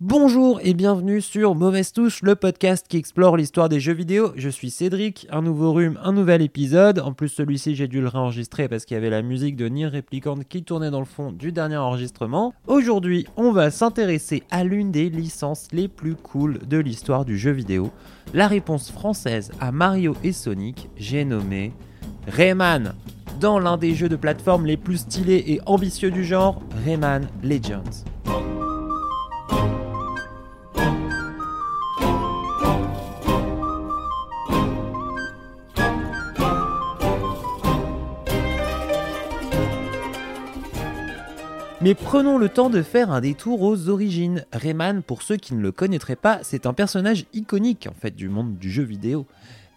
Bonjour et bienvenue sur Mauvaise Touche, le podcast qui explore l'histoire des jeux vidéo. Je suis Cédric, un nouveau rhume, un nouvel épisode. En plus, celui-ci, j'ai dû le réenregistrer parce qu'il y avait la musique de Nier Replicant qui tournait dans le fond du dernier enregistrement. Aujourd'hui, on va s'intéresser à l'une des licences les plus cool de l'histoire du jeu vidéo. La réponse française à Mario et Sonic, j'ai nommé Rayman. Dans l'un des jeux de plateforme les plus stylés et ambitieux du genre, Rayman Legends. Mais prenons le temps de faire un détour aux origines. Rayman, pour ceux qui ne le connaîtraient pas, c'est un personnage iconique en fait du monde du jeu vidéo.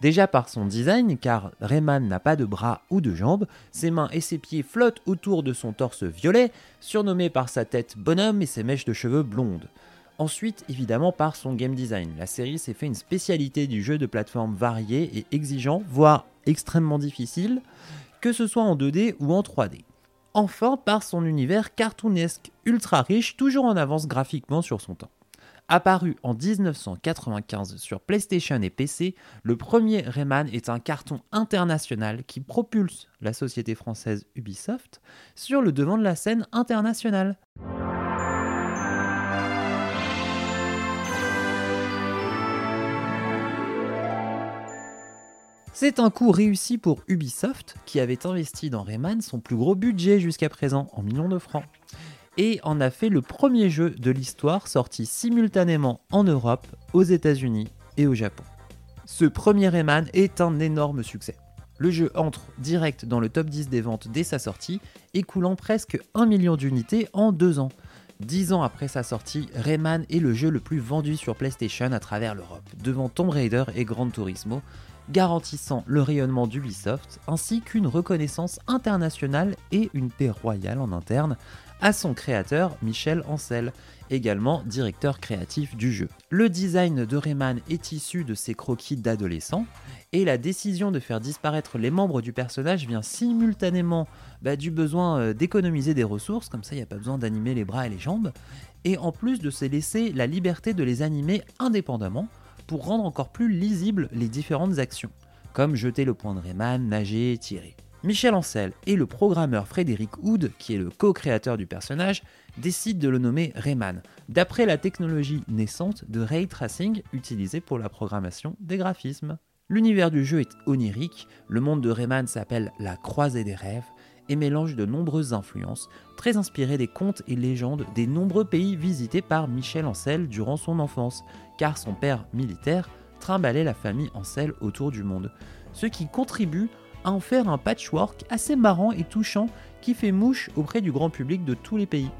Déjà par son design, car Rayman n'a pas de bras ou de jambes, ses mains et ses pieds flottent autour de son torse violet, surnommé par sa tête bonhomme et ses mèches de cheveux blondes. Ensuite, évidemment, par son game design. La série s'est fait une spécialité du jeu de plateforme varié et exigeant, voire extrêmement difficile, que ce soit en 2D ou en 3D enfin par son univers cartoonesque, ultra riche, toujours en avance graphiquement sur son temps. Apparu en 1995 sur PlayStation et PC, le premier Rayman est un carton international qui propulse la société française Ubisoft sur le devant de la scène internationale. C'est un coup réussi pour Ubisoft, qui avait investi dans Rayman son plus gros budget jusqu'à présent, en millions de francs, et en a fait le premier jeu de l'histoire sorti simultanément en Europe, aux États-Unis et au Japon. Ce premier Rayman est un énorme succès. Le jeu entre direct dans le top 10 des ventes dès sa sortie, écoulant presque 1 million d'unités en deux ans. Dix ans après sa sortie, Rayman est le jeu le plus vendu sur PlayStation à travers l'Europe, devant Tomb Raider et Gran Turismo, garantissant le rayonnement d'Ubisoft ainsi qu'une reconnaissance internationale et une paix royale en interne à son créateur Michel Ancel, également directeur créatif du jeu. Le design de Rayman est issu de ses croquis d'adolescents et la décision de faire disparaître les membres du personnage vient simultanément bah, du besoin euh, d'économiser des ressources, comme ça il n'y a pas besoin d'animer les bras et les jambes, et en plus de se laisser la liberté de les animer indépendamment pour rendre encore plus lisibles les différentes actions, comme jeter le point de Rayman, nager, tirer. Michel Ancel et le programmeur Frédéric Hood, qui est le co-créateur du personnage, décident de le nommer Rayman, d'après la technologie naissante de ray tracing utilisée pour la programmation des graphismes. L'univers du jeu est onirique, le monde de Rayman s'appelle la croisée des rêves et mélange de nombreuses influences, très inspirées des contes et légendes des nombreux pays visités par Michel Ancel durant son enfance, car son père militaire trimballait la famille Ancel autour du monde, ce qui contribue à en faire un patchwork assez marrant et touchant qui fait mouche auprès du grand public de tous les pays.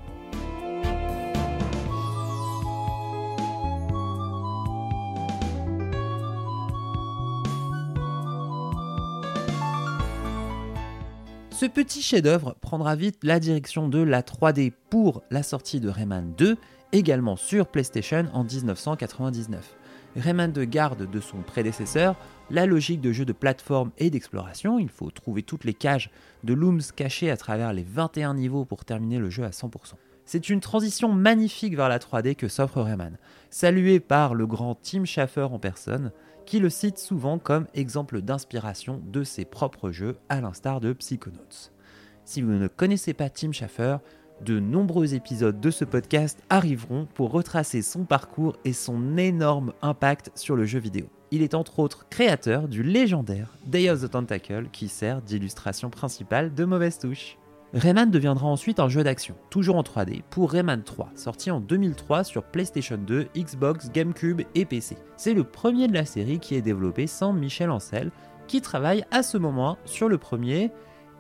Ce petit chef-d'œuvre prendra vite la direction de la 3D pour la sortie de Rayman 2, également sur PlayStation en 1999. Rayman 2 garde de son prédécesseur la logique de jeu de plateforme et d'exploration. Il faut trouver toutes les cages de looms cachées à travers les 21 niveaux pour terminer le jeu à 100%. C'est une transition magnifique vers la 3D que s'offre Rayman, salué par le grand Tim Schafer en personne, qui le cite souvent comme exemple d'inspiration de ses propres jeux, à l'instar de Psychonauts. Si vous ne connaissez pas Tim Schafer, de nombreux épisodes de ce podcast arriveront pour retracer son parcours et son énorme impact sur le jeu vidéo. Il est entre autres créateur du légendaire Day of the Tentacle qui sert d'illustration principale de Mauvaise Touche. Rayman deviendra ensuite un jeu d'action, toujours en 3D, pour Rayman 3, sorti en 2003 sur PlayStation 2, Xbox, GameCube et PC. C'est le premier de la série qui est développé sans Michel Ancel, qui travaille à ce moment sur le premier,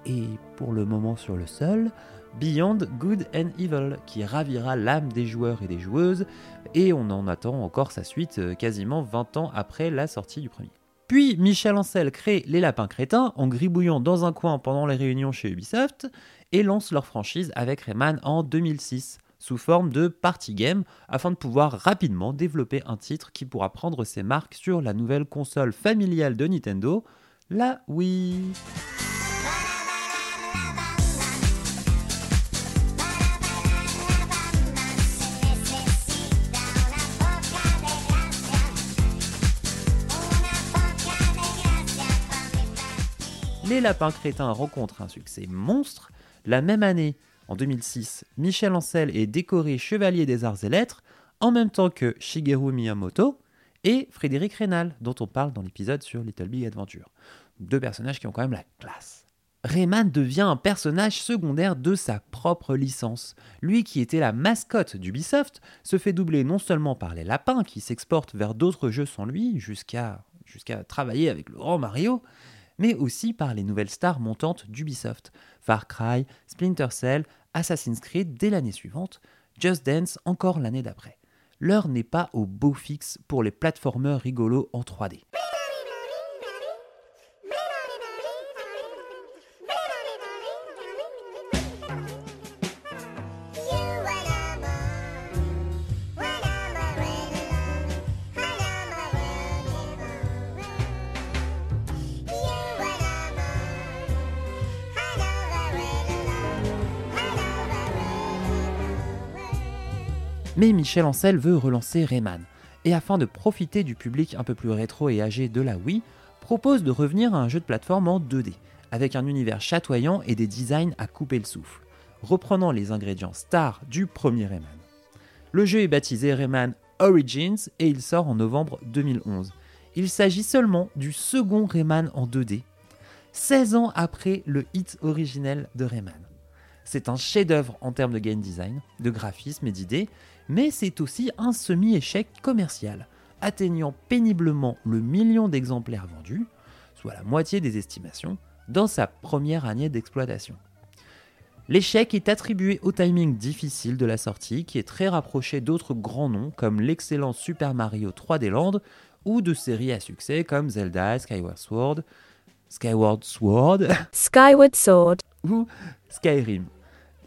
et pour le moment sur le seul, Beyond Good and Evil, qui ravira l'âme des joueurs et des joueuses, et on en attend encore sa suite euh, quasiment 20 ans après la sortie du premier. Puis Michel Ancel crée Les Lapins Crétins en gribouillant dans un coin pendant les réunions chez Ubisoft et lance leur franchise avec Rayman en 2006 sous forme de party game afin de pouvoir rapidement développer un titre qui pourra prendre ses marques sur la nouvelle console familiale de Nintendo, la Wii. Les Lapins Crétins rencontrent un succès monstre. La même année, en 2006, Michel Ancel est décoré chevalier des arts et lettres, en même temps que Shigeru Miyamoto et Frédéric Rénal, dont on parle dans l'épisode sur Little Big Adventure. Deux personnages qui ont quand même la classe. Rayman devient un personnage secondaire de sa propre licence. Lui qui était la mascotte d'Ubisoft se fait doubler non seulement par les lapins qui s'exportent vers d'autres jeux sans lui, jusqu'à jusqu'à travailler avec le grand Mario, mais aussi par les nouvelles stars montantes d'Ubisoft. Far Cry, Splinter Cell, Assassin's Creed dès l'année suivante, Just Dance encore l'année d'après. L'heure n'est pas au beau fixe pour les platformers rigolos en 3D. Mais Michel Ancel veut relancer Rayman, et afin de profiter du public un peu plus rétro et âgé de la Wii, propose de revenir à un jeu de plateforme en 2D, avec un univers chatoyant et des designs à couper le souffle, reprenant les ingrédients stars du premier Rayman. Le jeu est baptisé Rayman Origins et il sort en novembre 2011. Il s'agit seulement du second Rayman en 2D, 16 ans après le hit originel de Rayman. C'est un chef-d'œuvre en termes de game design, de graphisme et d'idées, mais c'est aussi un semi-échec commercial, atteignant péniblement le million d'exemplaires vendus, soit la moitié des estimations, dans sa première année d'exploitation. L'échec est attribué au timing difficile de la sortie, qui est très rapproché d'autres grands noms comme l'excellent Super Mario 3D Land ou de séries à succès comme Zelda, Skyward Sword, Skyward Sword, Skyward Sword, ou Skyrim.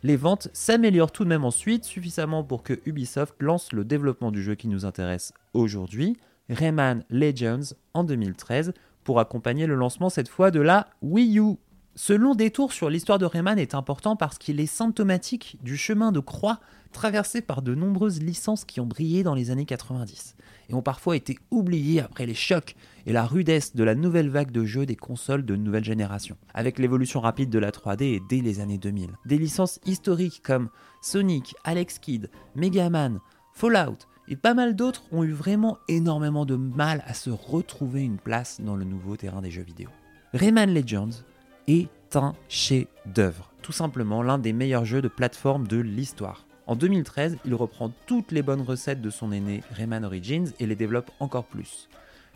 Les ventes s'améliorent tout de même ensuite, suffisamment pour que Ubisoft lance le développement du jeu qui nous intéresse aujourd'hui, Rayman Legends, en 2013, pour accompagner le lancement cette fois de la Wii U. Ce long détour sur l'histoire de Rayman est important parce qu'il est symptomatique du chemin de croix traversé par de nombreuses licences qui ont brillé dans les années 90 et ont parfois été oubliées après les chocs et la rudesse de la nouvelle vague de jeux des consoles de nouvelle génération, avec l'évolution rapide de la 3D dès les années 2000. Des licences historiques comme Sonic, Alex Kidd, Mega Man, Fallout et pas mal d'autres ont eu vraiment énormément de mal à se retrouver une place dans le nouveau terrain des jeux vidéo. Rayman Legends est un chef-d'œuvre, tout simplement l'un des meilleurs jeux de plateforme de l'histoire. En 2013, il reprend toutes les bonnes recettes de son aîné Rayman Origins et les développe encore plus.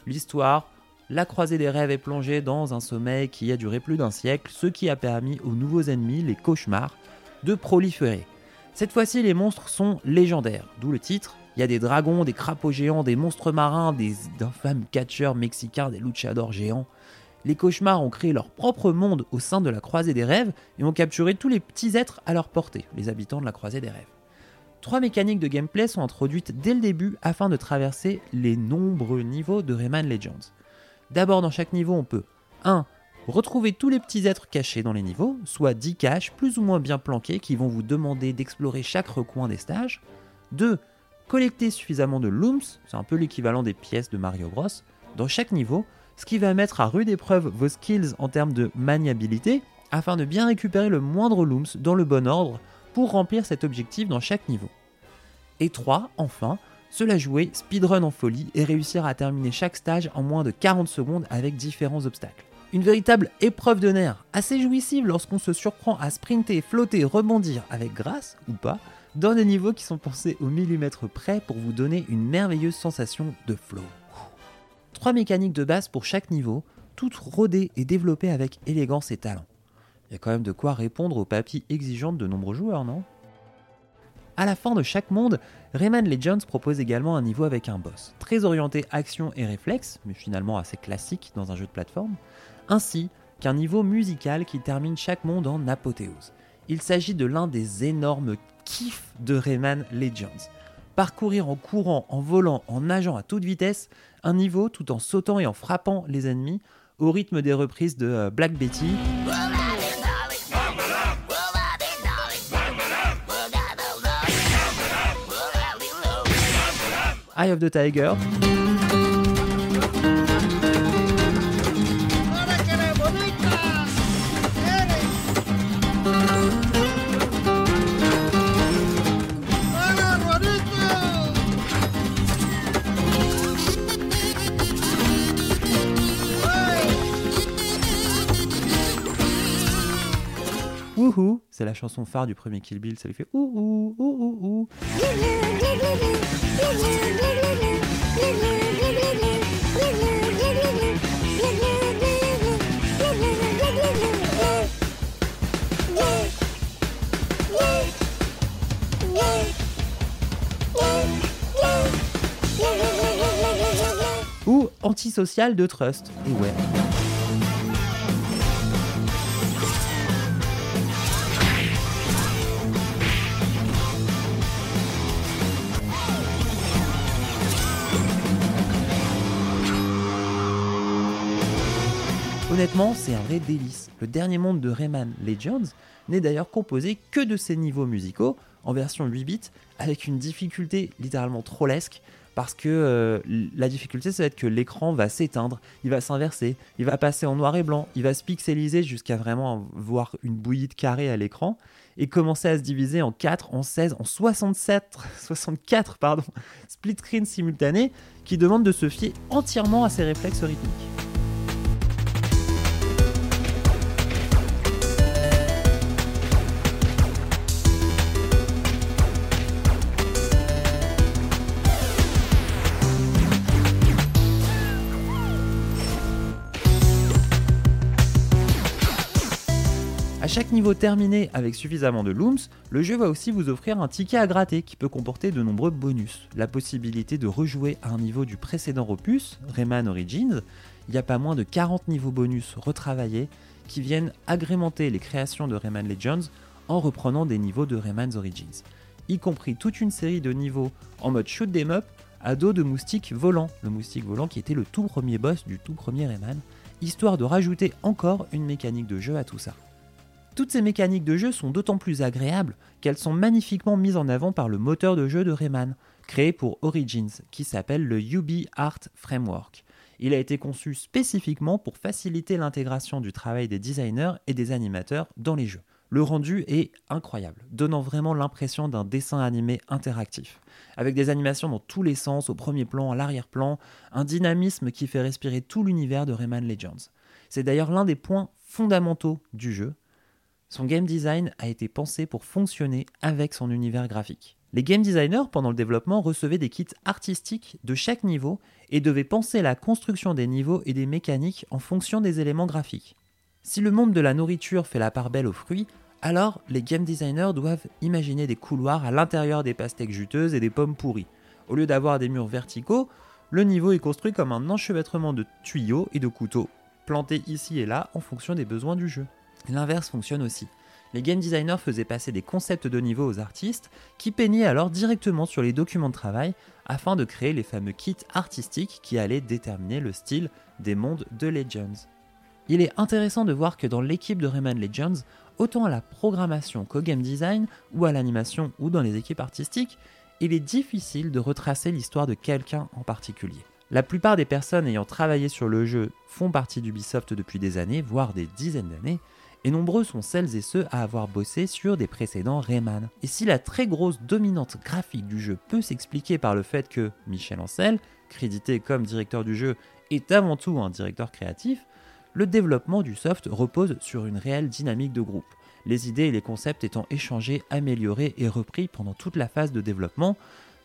L'histoire, la croisée des rêves est plongée dans un sommeil qui a duré plus d'un siècle, ce qui a permis aux nouveaux ennemis, les cauchemars, de proliférer. Cette fois-ci, les monstres sont légendaires, d'où le titre. Il y a des dragons, des crapauds géants, des monstres marins, des infâmes catcheurs mexicains, des luchadors géants. Les cauchemars ont créé leur propre monde au sein de la croisée des rêves et ont capturé tous les petits êtres à leur portée, les habitants de la croisée des rêves. Trois mécaniques de gameplay sont introduites dès le début afin de traverser les nombreux niveaux de Rayman Legends. D'abord, dans chaque niveau, on peut 1. Retrouver tous les petits êtres cachés dans les niveaux, soit 10 caches plus ou moins bien planqués qui vont vous demander d'explorer chaque recoin des stages. 2. Collecter suffisamment de looms, c'est un peu l'équivalent des pièces de Mario Bros, dans chaque niveau, ce qui va mettre à rude épreuve vos skills en termes de maniabilité afin de bien récupérer le moindre looms dans le bon ordre pour remplir cet objectif dans chaque niveau. Et 3, enfin, se la jouer speedrun en folie et réussir à terminer chaque stage en moins de 40 secondes avec différents obstacles. Une véritable épreuve de nerfs, assez jouissive lorsqu'on se surprend à sprinter, flotter, rebondir avec grâce ou pas, dans des niveaux qui sont pensés au millimètre près pour vous donner une merveilleuse sensation de flow. Trois mécaniques de base pour chaque niveau, toutes rodées et développées avec élégance et talent. Il y a quand même de quoi répondre aux papilles exigeantes de nombreux joueurs, non? À la fin de chaque monde, Rayman Legends propose également un niveau avec un boss, très orienté action et réflexe, mais finalement assez classique dans un jeu de plateforme, ainsi qu'un niveau musical qui termine chaque monde en apothéose. Il s'agit de l'un des énormes kiffs de Rayman Legends. Parcourir en courant, en volant, en nageant à toute vitesse, un niveau tout en sautant et en frappant les ennemis au rythme des reprises de euh, Black Betty. Eye of the Tiger. C'est la chanson phare du premier Kill Bill, ça lui fait ouhou. Ou antisocial de Trust. Et ouais. Honnêtement, c'est un vrai délice. Le dernier monde de Rayman Legends n'est d'ailleurs composé que de ces niveaux musicaux en version 8 bits avec une difficulté littéralement trollesque parce que euh, la difficulté ça va que l'écran va s'éteindre, il va s'inverser, il va passer en noir et blanc, il va se pixeliser jusqu'à vraiment voir une bouillie de carrés à l'écran et commencer à se diviser en 4, en 16, en 67, 64 pardon, split screen simultanés qui demandent de se fier entièrement à ses réflexes rythmiques. Chaque niveau terminé avec suffisamment de looms, le jeu va aussi vous offrir un ticket à gratter qui peut comporter de nombreux bonus. La possibilité de rejouer à un niveau du précédent opus, Rayman Origins, il y a pas moins de 40 niveaux bonus retravaillés qui viennent agrémenter les créations de Rayman Legends en reprenant des niveaux de Rayman's Origins, y compris toute une série de niveaux en mode shoot them up à dos de moustique volant, le moustique volant qui était le tout premier boss du tout premier Rayman, histoire de rajouter encore une mécanique de jeu à tout ça. Toutes ces mécaniques de jeu sont d'autant plus agréables qu'elles sont magnifiquement mises en avant par le moteur de jeu de Rayman, créé pour Origins, qui s'appelle le UB Art Framework. Il a été conçu spécifiquement pour faciliter l'intégration du travail des designers et des animateurs dans les jeux. Le rendu est incroyable, donnant vraiment l'impression d'un dessin animé interactif, avec des animations dans tous les sens, au premier plan, à l'arrière-plan, un dynamisme qui fait respirer tout l'univers de Rayman Legends. C'est d'ailleurs l'un des points fondamentaux du jeu, son game design a été pensé pour fonctionner avec son univers graphique. Les game designers, pendant le développement, recevaient des kits artistiques de chaque niveau et devaient penser la construction des niveaux et des mécaniques en fonction des éléments graphiques. Si le monde de la nourriture fait la part belle aux fruits, alors les game designers doivent imaginer des couloirs à l'intérieur des pastèques juteuses et des pommes pourries. Au lieu d'avoir des murs verticaux, le niveau est construit comme un enchevêtrement de tuyaux et de couteaux, plantés ici et là en fonction des besoins du jeu. L'inverse fonctionne aussi. Les game designers faisaient passer des concepts de niveau aux artistes qui peignaient alors directement sur les documents de travail afin de créer les fameux kits artistiques qui allaient déterminer le style des mondes de Legends. Il est intéressant de voir que dans l'équipe de Rayman Legends, autant à la programmation qu'au game design, ou à l'animation, ou dans les équipes artistiques, il est difficile de retracer l'histoire de quelqu'un en particulier. La plupart des personnes ayant travaillé sur le jeu font partie d'Ubisoft depuis des années, voire des dizaines d'années, et nombreux sont celles et ceux à avoir bossé sur des précédents Rayman. Et si la très grosse dominante graphique du jeu peut s'expliquer par le fait que Michel Ancel, crédité comme directeur du jeu, est avant tout un directeur créatif, le développement du soft repose sur une réelle dynamique de groupe, les idées et les concepts étant échangés, améliorés et repris pendant toute la phase de développement,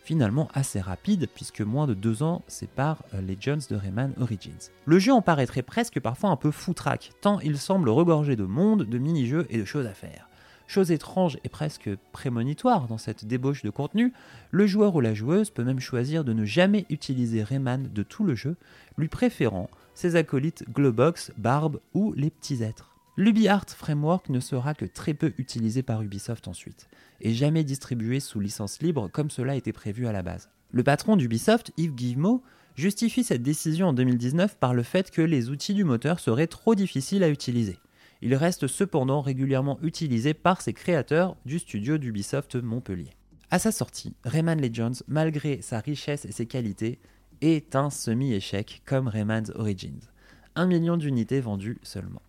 finalement assez rapide puisque moins de deux ans séparent euh, Legends de Rayman Origins. Le jeu en paraîtrait presque parfois un peu foutraque, tant il semble regorger de monde, de mini-jeux et de choses à faire. Chose étrange et presque prémonitoire dans cette débauche de contenu, le joueur ou la joueuse peut même choisir de ne jamais utiliser Rayman de tout le jeu, lui préférant ses acolytes Globox, Barb ou les petits êtres. l'UbiArt Framework ne sera que très peu utilisé par Ubisoft ensuite, et jamais distribué sous licence libre comme cela était prévu à la base. Le patron d'Ubisoft, Yves Guillemot, justifie cette décision en 2019 par le fait que les outils du moteur seraient trop difficiles à utiliser. Il reste cependant régulièrement utilisé par ses créateurs du studio d'Ubisoft Montpellier. À sa sortie, Rayman Legends, malgré sa richesse et ses qualités, est un semi-échec comme Rayman's Origins. Un million d'unités vendues seulement.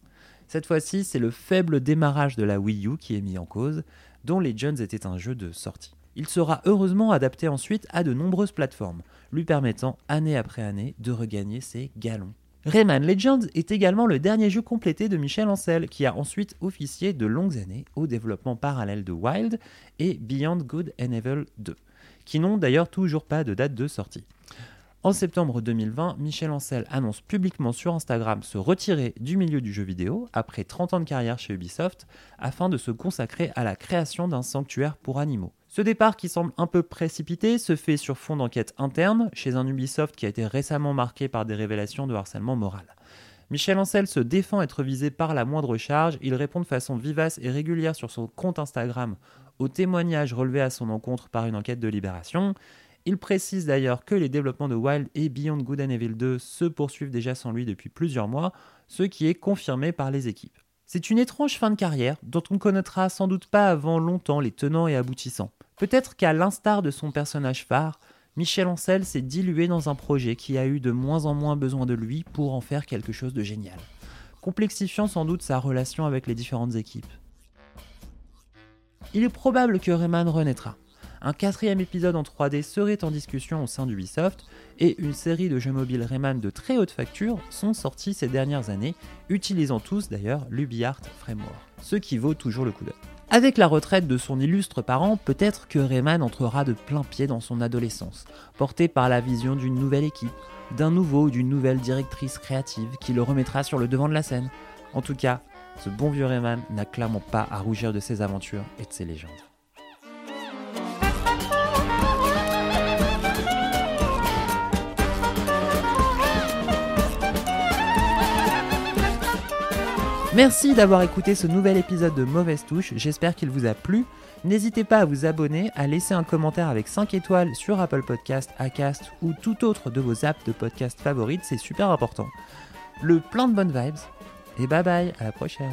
Cette fois-ci, c'est le faible démarrage de la Wii U qui est mis en cause, dont Legends était un jeu de sortie. Il sera heureusement adapté ensuite à de nombreuses plateformes, lui permettant année après année de regagner ses galons. Rayman Legends est également le dernier jeu complété de Michel Ancel, qui a ensuite officié de longues années au développement parallèle de Wild et Beyond Good and Evil 2, qui n'ont d'ailleurs toujours pas de date de sortie. En septembre 2020, Michel Ancel annonce publiquement sur Instagram se retirer du milieu du jeu vidéo après 30 ans de carrière chez Ubisoft afin de se consacrer à la création d'un sanctuaire pour animaux. Ce départ qui semble un peu précipité se fait sur fond d'enquête interne chez un Ubisoft qui a été récemment marqué par des révélations de harcèlement moral. Michel Ancel se défend être visé par la moindre charge, il répond de façon vivace et régulière sur son compte Instagram aux témoignages relevés à son encontre par une enquête de libération, il précise d'ailleurs que les développements de Wild et Beyond Good and Evil 2 se poursuivent déjà sans lui depuis plusieurs mois, ce qui est confirmé par les équipes. C'est une étrange fin de carrière dont on ne connaîtra sans doute pas avant longtemps les tenants et aboutissants. Peut-être qu'à l'instar de son personnage phare, Michel Ancel s'est dilué dans un projet qui a eu de moins en moins besoin de lui pour en faire quelque chose de génial, complexifiant sans doute sa relation avec les différentes équipes. Il est probable que Rayman renaîtra, un quatrième épisode en 3D serait en discussion au sein d'Ubisoft et une série de jeux mobiles Rayman de très haute facture sont sortis ces dernières années, utilisant tous d'ailleurs l'UbiArt Framework, ce qui vaut toujours le coup d'œil. Avec la retraite de son illustre parent, peut-être que Rayman entrera de plein pied dans son adolescence, porté par la vision d'une nouvelle équipe, d'un nouveau ou d'une nouvelle directrice créative qui le remettra sur le devant de la scène. En tout cas, ce bon vieux Rayman n'a clairement pas à rougir de ses aventures et de ses légendes. Merci d'avoir écouté ce nouvel épisode de Mauvaise Touche, j'espère qu'il vous a plu. N'hésitez pas à vous abonner, à laisser un commentaire avec 5 étoiles sur Apple Podcast, Acast ou tout autre de vos apps de podcast favorites, c'est super important. Le plein de bonnes vibes, et bye bye, à la prochaine